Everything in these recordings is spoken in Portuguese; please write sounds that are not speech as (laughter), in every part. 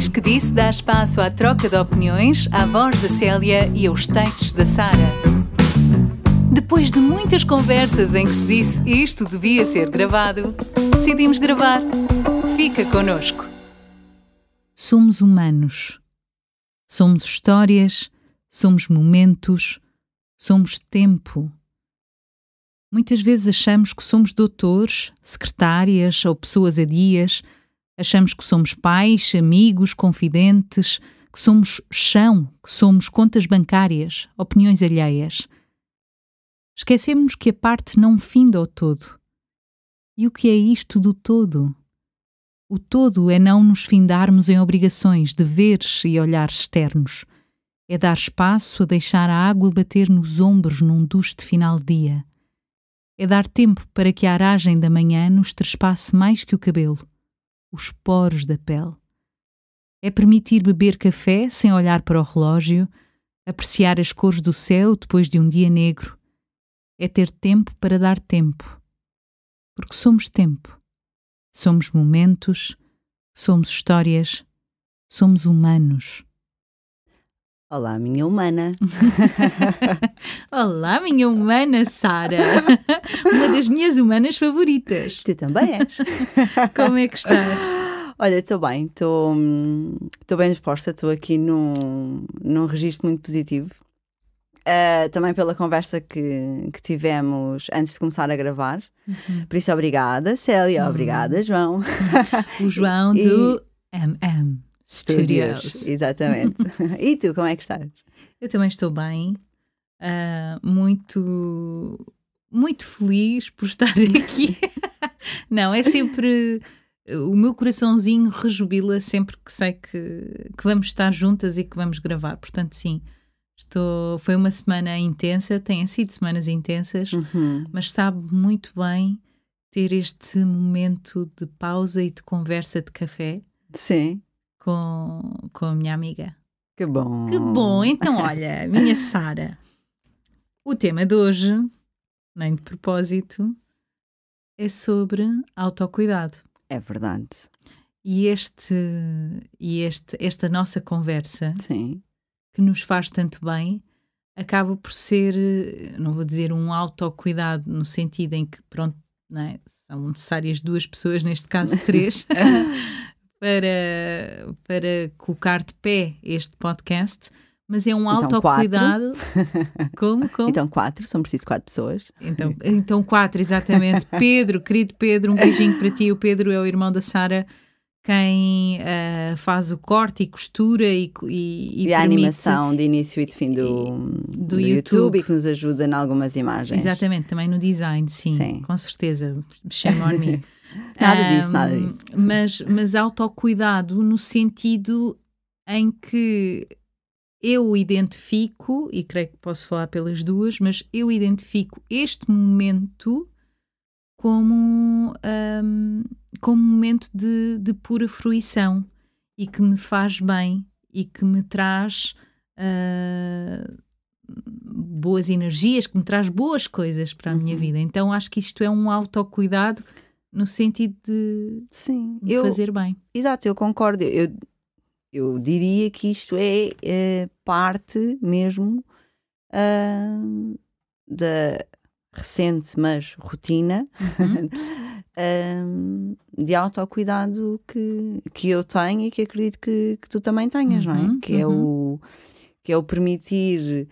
Diz que disse dá espaço à troca de opiniões, à voz da Célia e aos textos da Sara. Depois de muitas conversas em que se disse isto devia ser gravado, decidimos gravar. Fica connosco. Somos humanos. Somos histórias, somos momentos, somos tempo. Muitas vezes achamos que somos doutores, secretárias ou pessoas a dias, achamos que somos pais, amigos, confidentes, que somos chão, que somos contas bancárias, opiniões alheias. Esquecemos que a parte não finda ao todo. E o que é isto do todo? O todo é não nos findarmos em obrigações, deveres e olhares externos. É dar espaço a deixar a água bater nos ombros num duche final dia é dar tempo para que a aragem da manhã nos trespasse mais que o cabelo, os poros da pele. É permitir beber café sem olhar para o relógio, apreciar as cores do céu depois de um dia negro. É ter tempo para dar tempo. Porque somos tempo. Somos momentos, somos histórias, somos humanos. Olá, minha humana. (laughs) Olá, minha humana Sara. (laughs) Uma das minhas humanas favoritas. Tu também és. (laughs) Como é que estás? Olha, estou bem, estou bem disposta, estou aqui num, num registro muito positivo. Uh, também pela conversa que, que tivemos antes de começar a gravar. Uhum. Por isso, obrigada, Célia. Uhum. Obrigada, João. O João e, do MM. Studios. Studios. Exatamente. (laughs) e tu, como é que estás? Eu também estou bem, uh, muito, muito feliz por estar (laughs) aqui. Não, é sempre. O meu coraçãozinho rejubila sempre que sei que, que vamos estar juntas e que vamos gravar. Portanto, sim, estou, foi uma semana intensa, têm sido semanas intensas, uhum. mas sabe muito bem ter este momento de pausa e de conversa de café. Sim com, com a minha amiga. Que bom! Que bom! Então, olha, (laughs) minha Sara, o tema de hoje, nem de propósito, é sobre autocuidado. É verdade. E, este, e este, esta nossa conversa, Sim. que nos faz tanto bem, acaba por ser, não vou dizer um autocuidado no sentido em que, pronto, é? são necessárias duas pessoas, neste caso três, (laughs) para, para colocar de pé este podcast, mas é um então, autocuidado. (laughs) Como? Como? Então, quatro, são preciso quatro pessoas. Então, então, quatro, exatamente. (laughs) Pedro, querido Pedro, um beijinho para ti. O Pedro é o irmão da Sara, quem uh, faz o corte e costura e, e, e, e a animação de início e de fim do, do, do YouTube. YouTube. e que nos ajuda em algumas imagens. Exatamente, também no design, sim, sim. com certeza. Shame on me. (laughs) Nada disso, um, nada disso. Mas, mas autocuidado no sentido em que eu identifico, e creio que posso falar pelas duas, mas eu identifico este momento como, um, como um momento de, de pura fruição e que me faz bem e que me traz uh, boas energias, que me traz boas coisas para a uhum. minha vida. Então acho que isto é um autocuidado no sentido de, Sim, de eu, fazer bem. Exato, eu concordo. Eu, eu diria que isto é, é parte mesmo uh, da recente, mas rotina uhum. uh, (laughs) de autocuidado que, que eu tenho e que acredito que, que tu também tenhas, uhum, não é? Uhum, que, uhum. é o, que é o permitir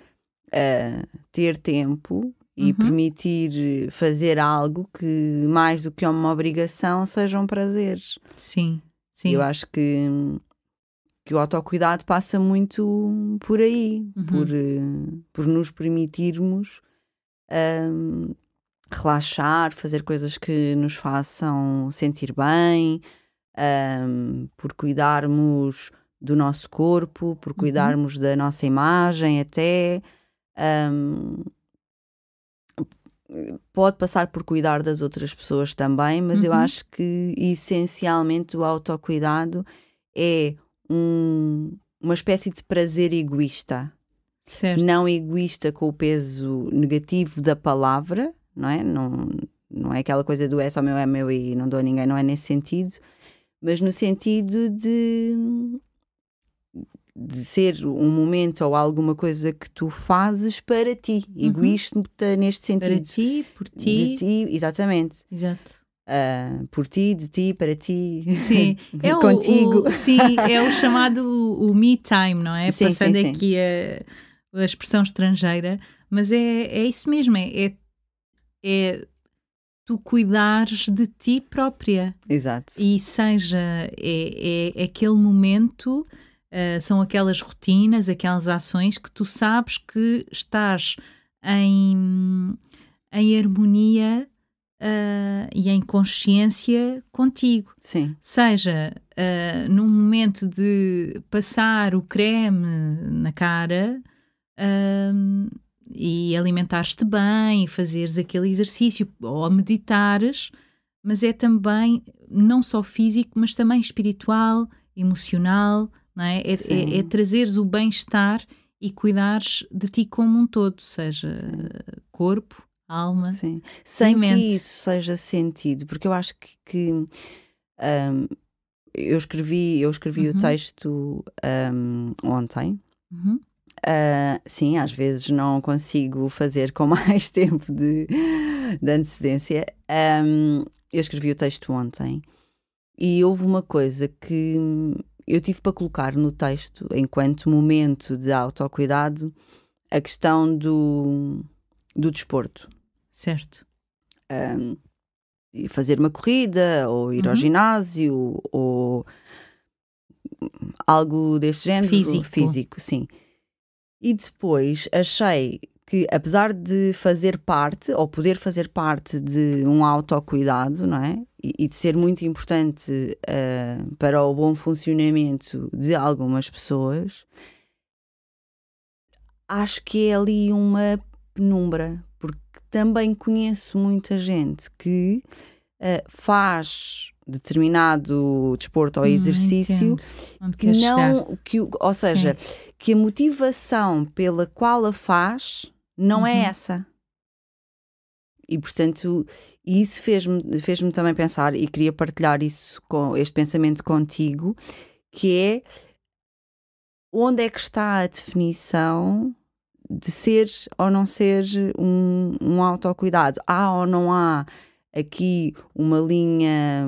uh, ter tempo e uhum. permitir fazer algo que, mais do que uma obrigação, sejam prazeres. Sim, sim. Eu acho que, que o autocuidado passa muito por aí, uhum. por, por nos permitirmos um, relaxar, fazer coisas que nos façam sentir bem, um, por cuidarmos do nosso corpo, por uhum. cuidarmos uhum. da nossa imagem até. Um, pode passar por cuidar das outras pessoas também, mas uhum. eu acho que essencialmente o autocuidado é um, uma espécie de prazer egoísta. Certo. Não egoísta com o peso negativo da palavra, não é? Não, não é aquela coisa do é só meu, é meu e não dou a ninguém, não é nesse sentido, mas no sentido de, de ser um momento ou alguma coisa que tu fazes para ti, uhum. egoísta neste sentido. Para ti, por ti. De ti, exatamente. Exato. Uh, por ti, de ti, para ti, sim. (laughs) é contigo. O, (laughs) sim, é o chamado o, o me time, não é? Sim, Passando sim, aqui a, a, expressão estrangeira, mas é, é isso mesmo, é, é, é tu cuidares de ti própria. Exato. E seja é, é, aquele momento, uh, são aquelas rotinas, aquelas ações que tu sabes que estás em, em harmonia uh, e em consciência contigo. Sim. Seja uh, num momento de passar o creme na cara e alimentares-te bem, fazeres aquele exercício ou meditares, mas é também não só físico, mas também espiritual, emocional, é? É, é, é trazeres o bem-estar e cuidares de ti como um todo, seja Sim. corpo, alma. Sim. Sem que isso seja sentido, porque eu acho que, que um, eu escrevi, eu escrevi uhum. o texto um, ontem. Uhum. Uh, sim, às vezes não consigo fazer com (laughs) mais tempo de, de antecedência. Um, eu escrevi o texto ontem e houve uma coisa que eu tive para colocar no texto, enquanto momento de autocuidado, a questão do, do desporto. Certo. Um, fazer uma corrida, ou ir uhum. ao ginásio, ou algo deste género. Físico. Físico, sim. E depois achei que, apesar de fazer parte, ou poder fazer parte de um autocuidado, não é? E, e de ser muito importante uh, para o bom funcionamento de algumas pessoas, acho que é ali uma penumbra, também conheço muita gente que uh, faz determinado desporto ou hum, exercício que não que ou seja Sim. que a motivação pela qual a faz não é uhum. é essa e portanto isso fez-me fez-me também pensar e queria partilhar isso com este pensamento contigo que é onde é que está a definição de ser ou não ser um, um autocuidado. Há ou não há aqui uma linha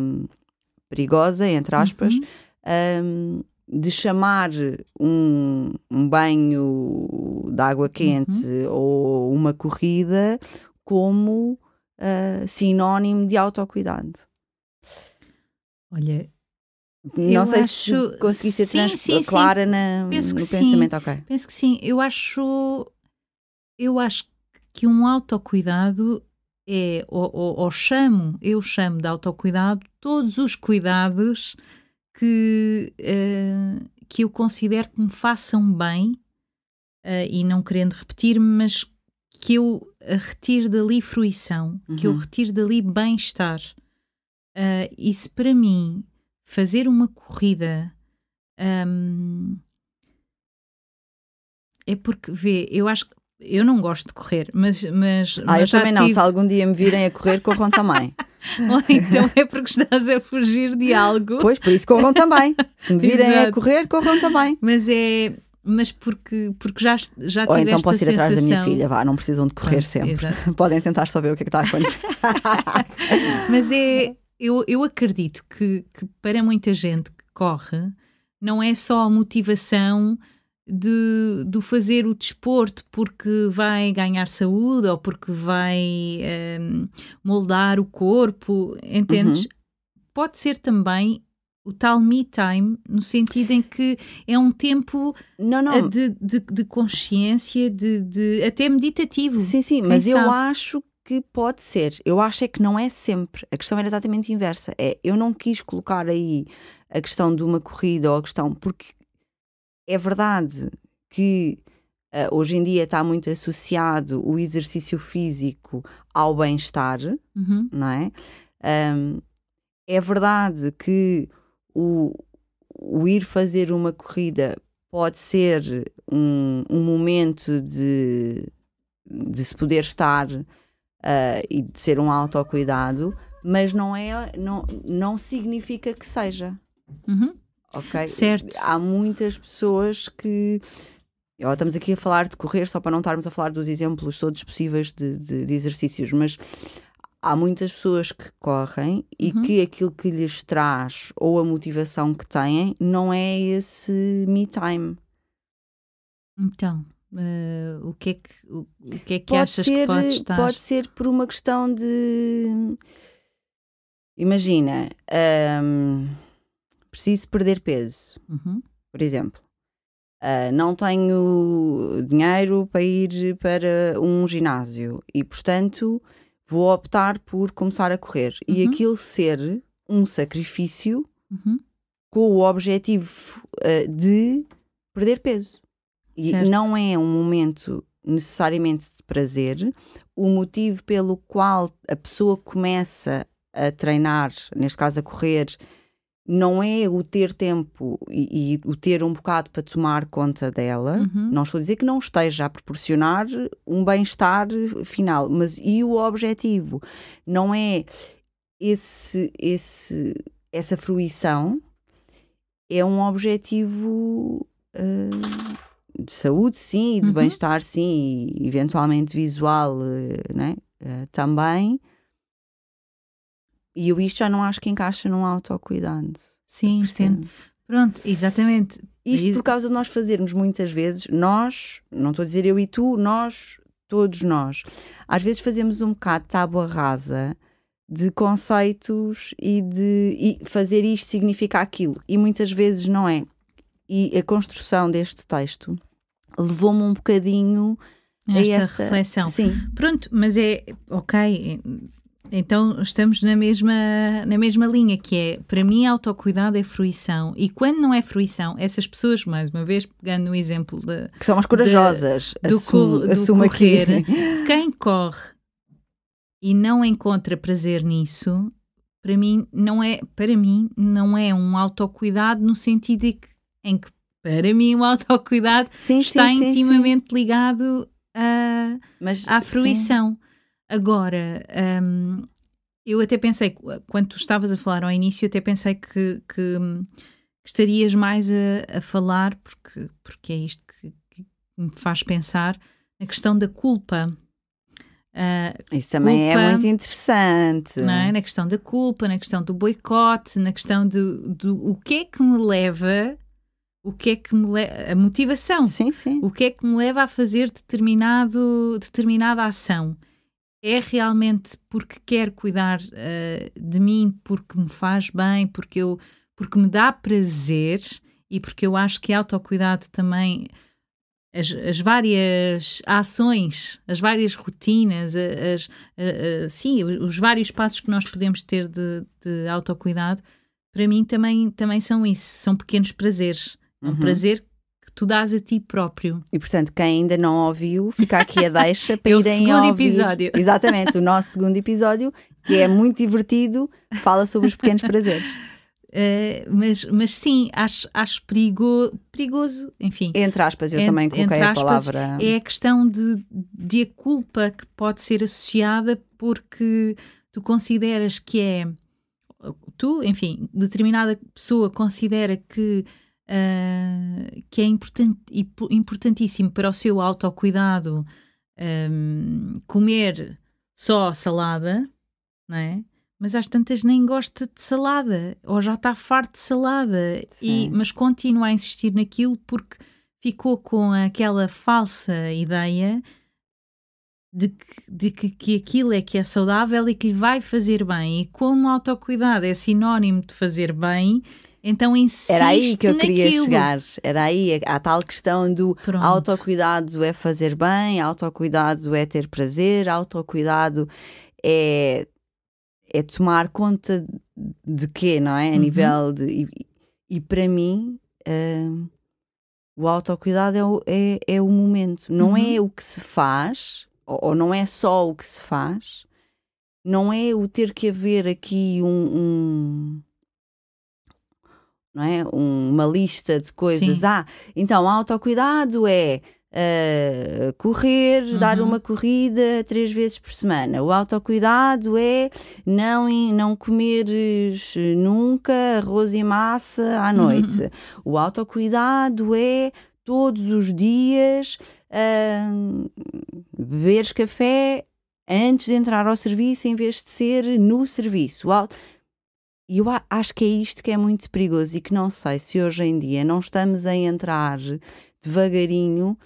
perigosa, entre aspas, uhum. um, de chamar um, um banho de água quente uhum. ou uma corrida como uh, sinónimo de autocuidado. Olha, não sei acho... se consegui ser sim, sim, clara sim. Na, Penso no pensamento, sim. ok. Penso que sim. Eu acho, eu acho que um autocuidado é, ou, ou, ou chamo, eu chamo de autocuidado todos os cuidados que, uh, que eu considero que me façam bem uh, e não querendo repetir-me, mas que eu retire dali fruição, uhum. que eu uhum. retire dali bem-estar. Uh, isso para mim fazer uma corrida um, é porque vê, eu acho que eu não gosto de correr, mas. mas ah, mas eu também tive... não. Se algum dia me virem a correr, corram também. (laughs) Ou então é porque estás a fugir de algo. Pois, por isso corram também. Se me virem a correr, corram também. Mas é. Mas porque, porque já, já Ou então posso ir sensação... atrás da minha filha, vá, não precisam de correr sempre. Exato. (laughs) Podem tentar só ver o que é que está a acontecer. (laughs) mas é, eu, eu acredito que, que para muita gente que corre, não é só a motivação de, de fazer o desporto porque vai ganhar saúde ou porque vai um, ehm, moldar o corpo, entendes? Uhum. Pode ser também o tal me time, no sentido em que é um tempo não, não. De, de, de consciência, de, de, até meditativo. Sim, sim, mas sabe? eu acho que pode ser. Eu acho é que não é sempre. A questão era exatamente inversa. É, eu não quis colocar aí a questão de uma corrida ou a questão. Porque é verdade que uh, hoje em dia está muito associado o exercício físico ao bem-estar, uhum. não é? Um, é verdade que o, o ir fazer uma corrida pode ser um, um momento de, de se poder estar uh, e de ser um autocuidado, mas não é não, não significa que seja. Uhum. Ok? Certo. Há muitas pessoas que. Ó, estamos aqui a falar de correr, só para não estarmos a falar dos exemplos todos possíveis de, de, de exercícios, mas há muitas pessoas que correm e Uhum. que aquilo que lhes traz ou a motivação que têm não é esse me time. Então, eh, o que é que, o, o que, é que Pode achas ser, que pode estar? pode ser por uma questão de. Imagina, hum, preciso perder peso. Uhum. por exemplo, ah, não tenho dinheiro para ir para um ginásio e, portanto, vou optar por começar a correr. E Uhum. aquilo ser um sacrifício Uhum. com o objetivo ah, de perder peso. E Certo. não é um momento necessariamente de prazer. O motivo pelo qual a pessoa começa a treinar, neste caso a correr, não é o ter tempo e, e o ter um bocado para tomar conta dela. Uhum. Não estou a dizer que não esteja a proporcionar um bem-estar final, mas e o objetivo? Não é esse, esse, essa fruição, é um objetivo ah, de saúde, sim, e de Uhum. bem-estar, sim, e eventualmente visual, eh, né? Ah, também. E eu isto já não acho que encaixa num autocuidado. Sim, percebe? Pronto, exatamente. Isto por causa de nós fazermos muitas vezes, nós, não estou a dizer eu e tu, nós, todos nós, às vezes fazemos um bocado tábua rasa de conceitos e de e fazer isto significa aquilo. E muitas vezes não é. E a construção deste texto levou-me um bocadinho a Esta essa reflexão. Sim, Pronto, mas é ok. Então estamos na mesma, na mesma linha, que é para mim autocuidado é fruição. E quando não é fruição, essas pessoas, mais uma vez, pegando no exemplo de, que são as corajosas. do, assumo, do assumo aqui. correr, (laughs) quem corre e não encontra prazer nisso, para mim não é, para mim não é um autocuidado no sentido de que, em que para mim o autocuidado Sim, está sim, sim, sim. intimamente ligado a Mas, à sim. Agora, hum, eu até pensei, quando tu estavas a falar ao início, eu até pensei que, que, que estarias mais a, a falar, porque, porque é isto que, que me faz pensar, na questão da culpa. Ah, Isso também culpa, é muito interessante. é? Na questão da culpa, na questão do boicote, na questão de, do o que é que me leva, o que é que me leva, a motivação. Sim, sim. O que é que me leva a fazer determinado, determinada ação? É realmente porque quero cuidar eh, de mim, porque me faz bem, porque, eu, porque me dá prazer e porque eu acho que autocuidado também, as, as várias ações, as várias rotinas, as, a- a- sim, os vários passos que nós podemos ter de, de autocuidado, para mim também, também são isso, são pequenos prazeres. É um Uhum. prazer tu dás a ti próprio. E portanto, quem ainda não ouviu, fica aqui a deixa (laughs) para É o irem segundo ouvir. episódio. (laughs) Exatamente, o nosso segundo episódio, que é muito divertido, fala sobre os pequenos prazeres. (laughs) Eh, mas, mas sim, acho, acho perigo, perigoso, enfim. Entre aspas, eu também coloquei entre a aspas, palavra. É a questão de, de a culpa que pode ser associada porque tu consideras que é. Tu, enfim, determinada pessoa considera que, ah, que é important, impo- importantíssimo para o seu autocuidado ahm, comer só salada, não é? Mas às tantas nem gosta de salada, ou já está farto de salada, e, mas continua a insistir naquilo porque ficou com aquela falsa ideia de, que, de que, que aquilo é que é saudável e que lhe vai fazer bem. E como o autocuidado é sinónimo de fazer bem, então insiste Era aí que eu queria naquilo. chegar. Era aí a, a tal questão do Pronto. autocuidado é fazer bem, autocuidado é ter prazer, autocuidado é, é tomar conta de quê, não é? A Uhum. nível de. E, e para mim. hum, o autocuidado é o, é, é o momento, não Uhum. é o que se faz, ou, ou não é só o que se faz, não é o ter que haver aqui um, um- não é? Um- uma lista de coisas. Sim. Ah, então autocuidado é uh, correr, uhum. dar uma corrida três vezes por semana. O autocuidado é não, não comeres nunca arroz e massa à noite. Uhum. O autocuidado é todos os dias uh, beberes café antes de entrar ao serviço em vez de ser no serviço. E eu acho que é isto que é muito perigoso e que não sei se hoje em dia não estamos a entrar devagarinho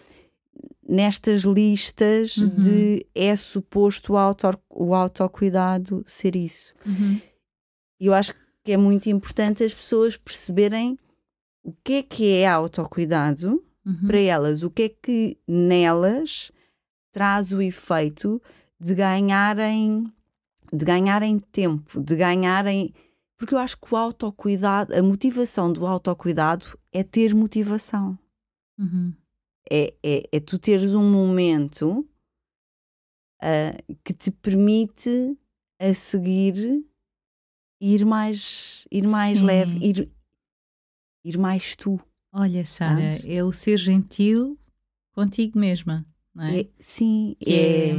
nestas listas uhum. de é suposto o, auto, o autocuidado ser isso. Uhum. Eu acho que é muito importante as pessoas perceberem o que é que é autocuidado uhum. para elas, o que é que nelas traz o efeito de ganharem de ganharem tempo, de ganharem porque eu acho que o autocuidado, a motivação do autocuidado é ter motivação. Uhum. É, é, é, tu teres um momento uh, que te permite a seguir ir mais, ir mais leve, ir, ir mais tu. Olha, Sara, é o ser gentil contigo mesma, não é? é sim, é, é,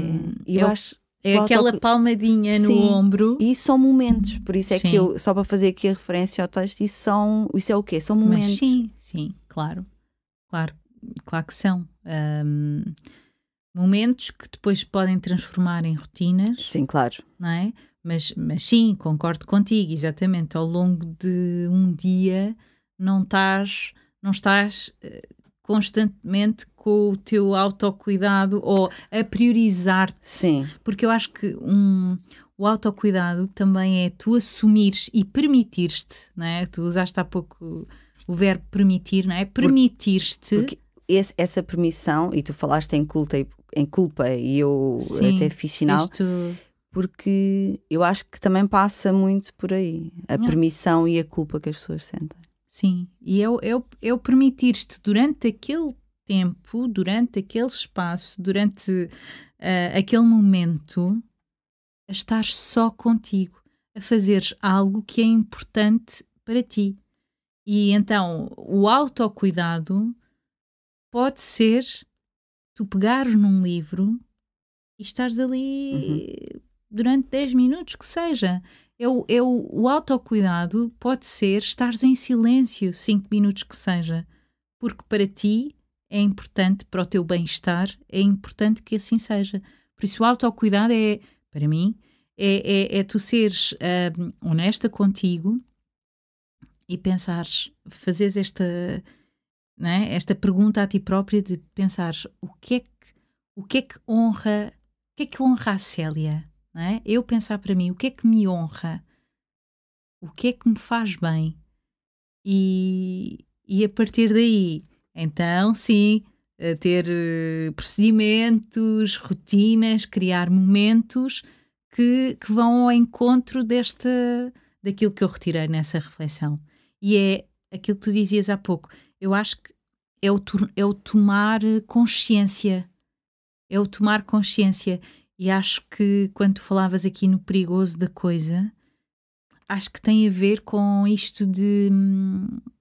eu acho é aquela palmadinha no Sim. ombro. E são momentos, por isso é sim. que eu, só para fazer aqui a referência ao texto, isso são, isso é o quê? São momentos. Mas sim, sim, claro. Claro, claro que são. Um, momentos que depois podem transformar em rotinas. Sim, claro. Não é? Mas, mas sim, concordo contigo, exatamente. Ao longo de um dia não estás, não estás eh, constantemente com o teu autocuidado ou a priorizar-te. Sim. Porque eu acho que um, o autocuidado também é tu assumires e permitires-te, não é? Tu usaste há pouco o verbo permitir, não é? Permitir-te. Essa permissão, e tu falaste em culpa, em culpa e eu Sim, até fiz sinal. Isto... Porque eu acho que também passa muito por aí a permissão e a culpa que as pessoas sentem. Sim, e é o, é o, é o permitir-te durante aquele tempo, durante aquele espaço, durante uh, aquele momento, a estar só contigo, a fazeres algo que é importante para ti. E então o autocuidado pode ser tu pegares num livro e estares ali uhum. durante 10 minutos, que seja. É o, é o, o autocuidado pode ser estares em silêncio 5 minutos que seja, porque para ti é importante, para o teu bem-estar, é importante que assim seja. Por isso, o autocuidado é, para mim, é, é, é tu seres uh, honesta contigo e pensares, fazeres esta, né, esta pergunta a ti própria de pensares o que é que, o que, é que honra, o que é que honra a Célia? é? Eu pensar para mim o que é que me honra, o que é que me faz bem e, e a partir daí, então sim, ter eh, procedimentos, rotinas, criar momentos que, que vão ao encontro desta, daquilo que eu retirei nessa reflexão. E é aquilo que tu dizias há pouco. Eu acho que é o, é o tomar consciência. É o tomar consciência. E acho que quando falavas aqui no perigoso da coisa, acho que tem a ver com isto de. Hum, eh,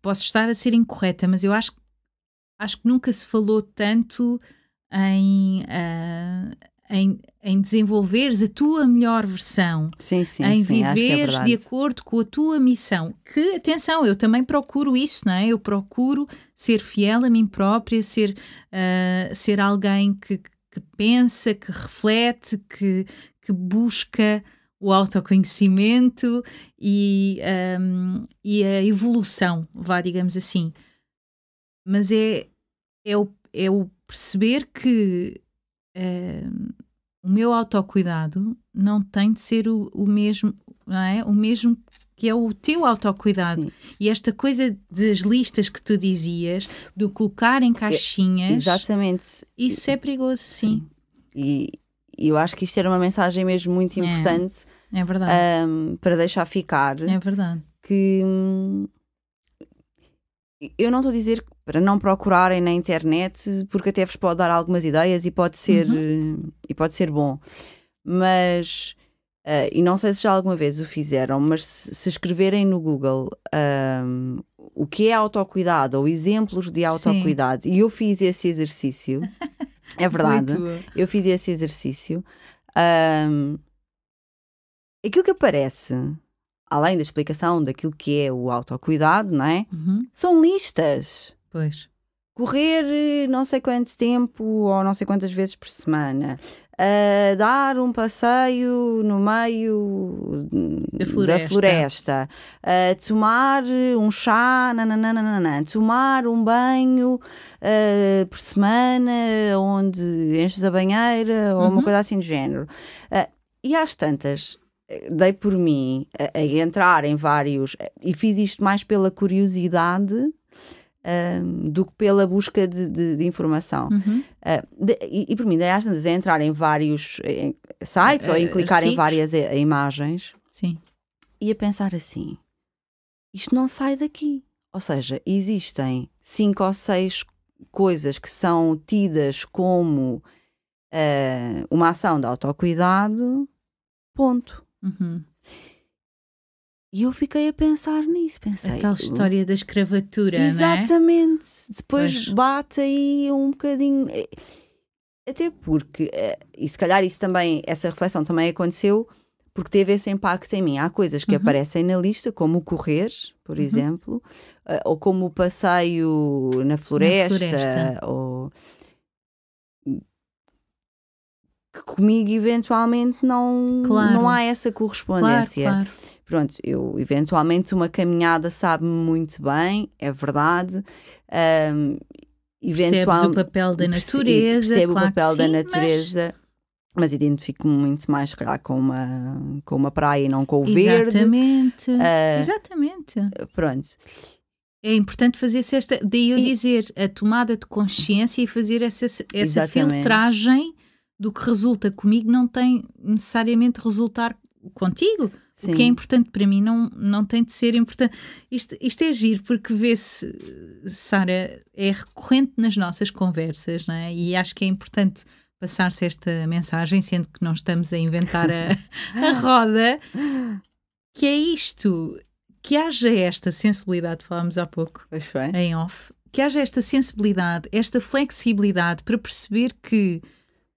posso estar a ser incorreta, mas eu acho, acho que nunca se falou tanto em, uh, em, em desenvolveres a tua melhor versão, sim, sim, em sim, é viveres é de acordo com a tua missão. Que, atenção, eu também procuro isso, não é? Eu procuro ser fiel a mim própria, ser, uh, ser alguém que, que pensa, que reflete, que, que busca o autoconhecimento e, um, e a evolução, vá, digamos assim. Mas é, é, o, é o perceber que uh, o meu autocuidado não tem de ser o, o mesmo, não é? O mesmo que é o teu autocuidado. Sim. E esta coisa das listas que tu dizias, do colocar em caixinhas. É, exatamente. Isso é perigoso, sim. sim. E eu acho que isto era uma mensagem mesmo muito é. importante. É, é verdade. Um, para deixar ficar. É verdade. Que hum, eu não estou a dizer para não procurarem na internet, porque até vos pode dar algumas ideias e pode ser, uhum. e pode ser bom. Mas, uh, e não sei se já alguma vez o fizeram, mas se, se escreverem no Google um, o que é autocuidado ou exemplos de autocuidado. Sim. E eu fiz esse exercício. (laughs) é verdade. Eu fiz esse exercício. Um, aquilo que aparece, além da explicação daquilo que é o autocuidado, não é? Uhum. São listas. Pois. Correr eh, não sei quanto tempo ou não sei quantas vezes por semana a dar um passeio no meio da floresta, da floresta a tomar um chá, nananana, tomar um banho uh, por semana onde enches a banheira ou uma uhum. coisa assim do género. Uh, e às tantas, dei por mim a, a entrar em vários, e fiz isto mais pela curiosidade um, do que pela busca de, de, de informação. Uhum. Uh, de, e, e, por mim, às vezes, é entrar em vários em sites uh, ou em clicar artigos. em várias eh, imagens Sim. e a pensar assim: isto não sai daqui. Ou seja, existem cinco ou seis coisas que são tidas como uh, uma ação de autocuidado, ponto. Uhum. E eu fiquei a pensar nisso. Pensei, a tal história da escravatura, Exatamente. É? Depois pois. bate aí um bocadinho. Até porque, eh, e se calhar isso também, essa reflexão também aconteceu porque teve esse impacto em mim. Há coisas que uhum. aparecem na lista, como o correr, por uhum. exemplo, eh, ou como o passeio na floresta, na floresta. ou que comigo eventualmente não, claro. não há essa correspondência. Claro, claro. Pronto, eu eventualmente uma caminhada sabe-me muito bem, é verdade. Um, eventual... o papel da natureza. Percebo claro o papel da natureza. Mas, mas identifico-me muito mais, se calhar, com uma, com uma praia e não com o Exatamente. verde. Exatamente. Uh, Exatamente. Pronto. É importante fazer-se esta. Daí eu e... dizer, a tomada de consciência e fazer essa, essa filtragem do que resulta comigo não tem necessariamente resultar contigo. Sim. O que é importante para mim não, não tem de ser importante. Isto, isto é giro, porque vê-se, Sara, é recorrente nas nossas conversas, não é? E acho que é importante passar-se esta mensagem, sendo que não estamos a inventar a, (laughs) a roda, que é isto, que haja esta sensibilidade, falámos há pouco em off, que haja esta sensibilidade, esta flexibilidade para perceber que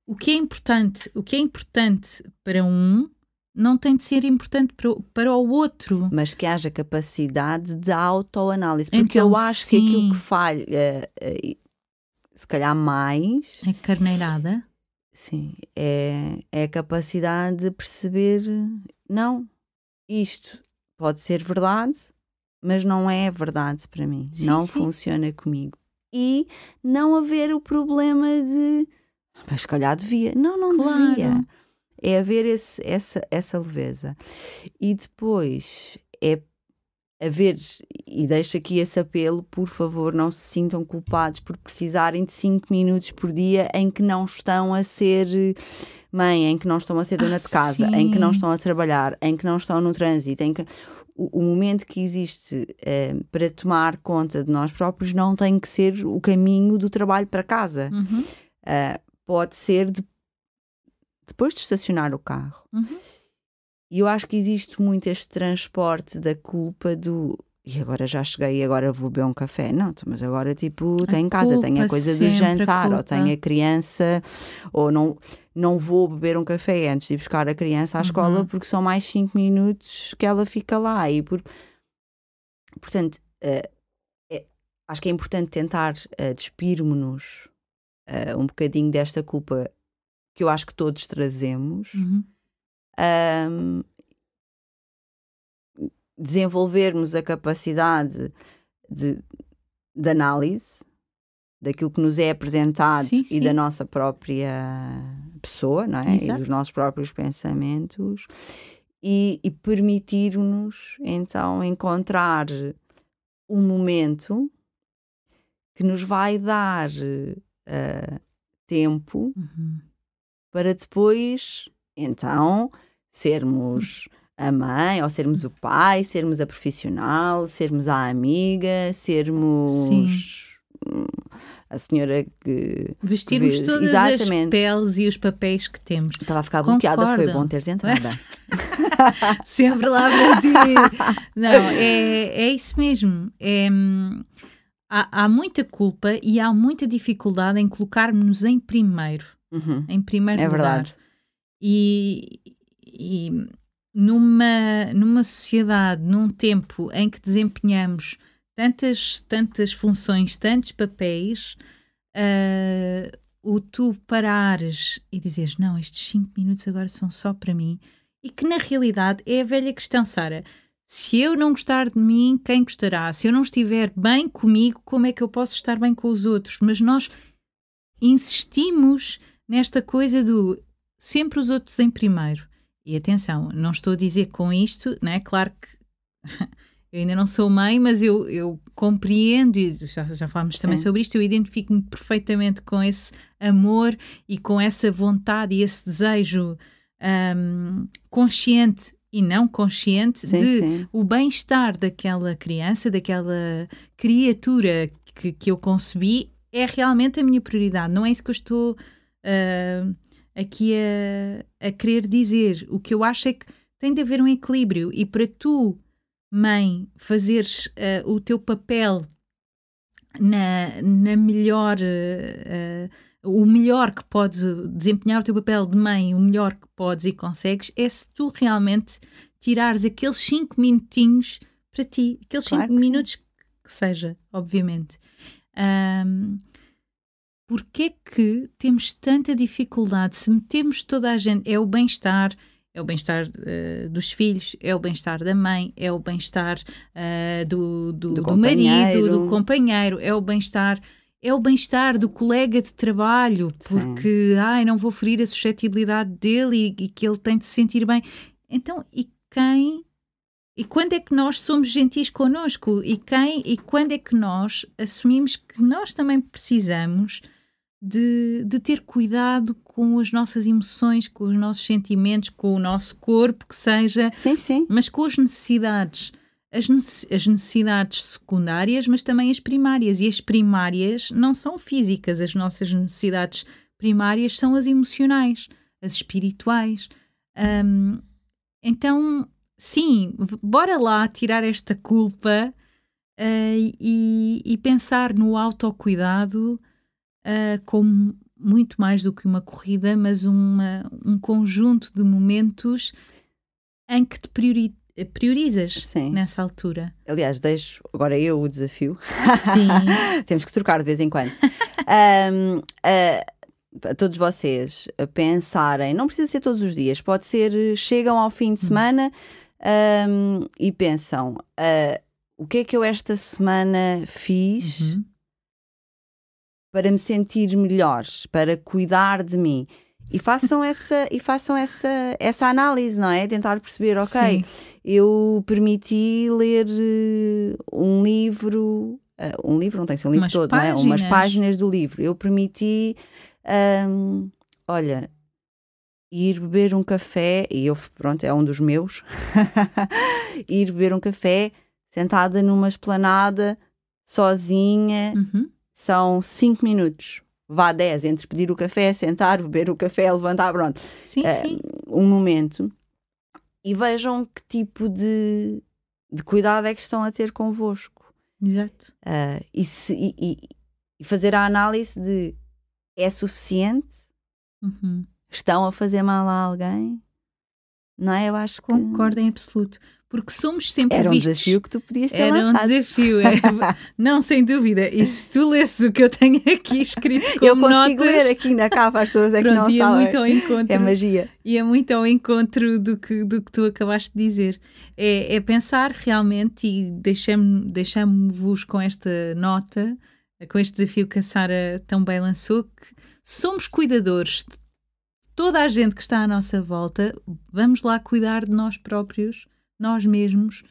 o que é importante, o que é importante para um não tem de ser importante para, para o outro. Mas que haja capacidade de autoanálise. Porque então, eu acho sim. que aquilo que falha, uh, se calhar mais. É carneirada? Sim, é, é a capacidade de perceber. Não, isto pode ser verdade, mas não é verdade para mim. Sim, não sim. funciona comigo. E não haver o problema de. Mas se calhar devia. Não, não claro. devia é haver esse, essa, essa leveza. E depois é haver, e deixo aqui esse apelo, por favor, não se sintam culpados por precisarem de 5 minutos por dia em que não estão a ser mãe, em que não estão a ser dona ah, de casa, sim. em que não estão a trabalhar, em que não estão no trânsito, em que o, o momento que existe uh, para tomar conta de nós próprios não tem que ser o caminho do trabalho para casa. Uhum. Uh, pode ser de depois de estacionar o carro. Uhum. E eu acho que existe muito este transporte da culpa do e agora já cheguei e agora vou beber um café. Não, mas agora tipo tenho em casa, tenho a coisa do jantar, ou tenho a criança, ou não, não vou beber um café antes de buscar a criança à uhum. escola porque são mais 5 minutos que ela fica lá. E por... Portanto, uh, é, acho que é importante tentar uh, despirmos-nos uh, um bocadinho desta culpa que eu acho que todos trazemos. Uhum. Um, desenvolvermos a capacidade de, de, análise daquilo que nos é apresentado sim, sim. e da nossa própria pessoa, não é? E dos nossos próprios pensamentos e, e permitir-nos então encontrar um momento que nos vai dar uh, tempo uhum para depois, então, sermos a mãe, ou sermos o pai, sermos a profissional, sermos a amiga, sermos a senhora que. Vestirmos que todas Exatamente. as peles e os papéis que temos. Estava a ficar bloqueada, foi bom teres entrado. (laughs) Sempre lá para ti. Não, é, é isso mesmo. É, há, há muita culpa e há muita dificuldade em colocarmos-nos em primeiro. Uhum. Em primeiro é lugar. verdade. E, e numa, numa sociedade, num tempo em que desempenhamos tantas, tantas funções, tantos papéis, uh, o tu parares e dizeres, não, estes 5 minutos agora são só para mim, e que na realidade é a velha questão, Sara. Se eu não gostar de mim, quem gostará? Se eu não estiver bem comigo, como é que eu posso estar bem com os outros? Mas nós insistimos nesta coisa do sempre os outros em primeiro. E atenção, não estou a dizer com isto, não é? Claro que (laughs) eu ainda não sou mãe, mas eu, eu compreendo, e já, já falámos também sobre isto, eu identifico-me perfeitamente com esse amor e com essa vontade e esse desejo um, consciente e não consciente sim, de sim. o bem-estar daquela criança, daquela criatura que, que eu concebi, é realmente a minha prioridade. Não é isso que eu estou uh, aqui a, a querer dizer. O que eu acho é que tem de haver um equilíbrio e para tu, mãe, fazeres uh, o teu papel na, na melhor. Uh, o melhor que podes desempenhar o teu papel de mãe, o melhor que podes e consegues, é se tu realmente tirares aqueles 5 minutinhos para ti, aqueles 5 claro minutos que seja, obviamente. Um, Porquê é que temos tanta dificuldade se metemos toda a gente? É o bem-estar, é o bem-estar uh, dos filhos, é o bem-estar da mãe, é o bem-estar uh, do, do, do, do marido, do companheiro, é o bem-estar é o bem-estar do colega de trabalho, porque Sim. ai, não vou ferir a suscetibilidade dele e, e, que ele tem de se sentir bem. Então, e quem e quando é que nós somos gentis connosco? E quem e quando é que nós assumimos que nós também precisamos de, de ter cuidado com as nossas emoções, com os nossos sentimentos, com o nosso corpo, que seja, sim, sim. mas com as necessidades. As, necessidades secundárias, mas também as primárias. E as primárias não são físicas, as nossas necessidades primárias são as emocionais, as espirituais. Um, então, sim, bora lá tirar esta culpa uh, e, e, pensar no autocuidado uh, como muito mais do que uma corrida, mas uma, um conjunto de momentos em que te priori priorizas Sim. nessa altura. Aliás, deixo agora eu o desafio. Sim. (laughs) Temos que trocar de vez em quando. um, uh, a todos vocês a pensarem, não precisa ser todos os dias, pode ser, chegam ao fim de hum. semana um, e pensam uh, o que é que eu esta semana fiz uhum para me sentir melhor, para cuidar de mim. E façam (laughs) essa, e façam essa, essa análise, não é? Tentar perceber, ok, Sim. eu permiti ler uh, um livro, uh, um livro, não tem que ser um livro Umas todo, páginas. não é? Umas páginas do livro. Eu permiti, um, olha, ir beber um café, e eu, pronto, é um dos meus, (laughs) ir beber um café sentada numa esplanada, sozinha, uhum são 5 minutos. Vá 10 entre pedir o café, sentar, beber o café, levantar, pronto. Sim, uh, sim. Um momento. E vejam que tipo de, de cuidado é que estão a ter convosco. Exato. Uh, e, se, e, e, fazer a análise de é suficiente? Uhum. Estão a fazer mal a alguém? Não é? Eu acho que. Concordo em absoluto porque somos sempre Era um vistos. desafio que tu podias ter Era lançado. um desafio, é. (laughs) não, sem dúvida. E se tu lesses o que eu tenho aqui escrito como Eu consigo notas, ler aqui na capa, as pessoas é que não é sabem. Muito ao encontro, é magia. E é muito ao encontro do que, do que tu acabaste de dizer. É, é pensar realmente, e deixamos-vos com esta nota, com este desafio que a Sara tão bem lançou, que somos cuidadores de toda a gente que está à nossa volta, vamos lá cuidar de nós próprios nós mesmos,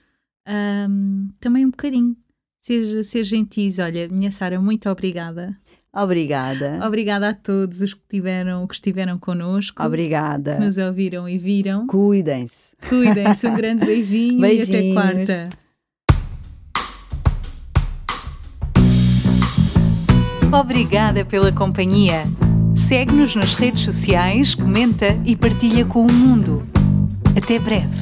um, também um bocadinho. Ser, ser gentis. Olha, minha Sara, muito obrigada. Obrigada. Obrigada a todos os que, tiveram, que estiveram connosco. Obrigada. Que nos ouviram e viram. Cuidem-se. Cuidem-se. Um grande (laughs) beijinho Beijinhos. e até quarta. Obrigada pela companhia. Segue-nos nas redes sociais, comenta e partilha com o mundo. Até breve.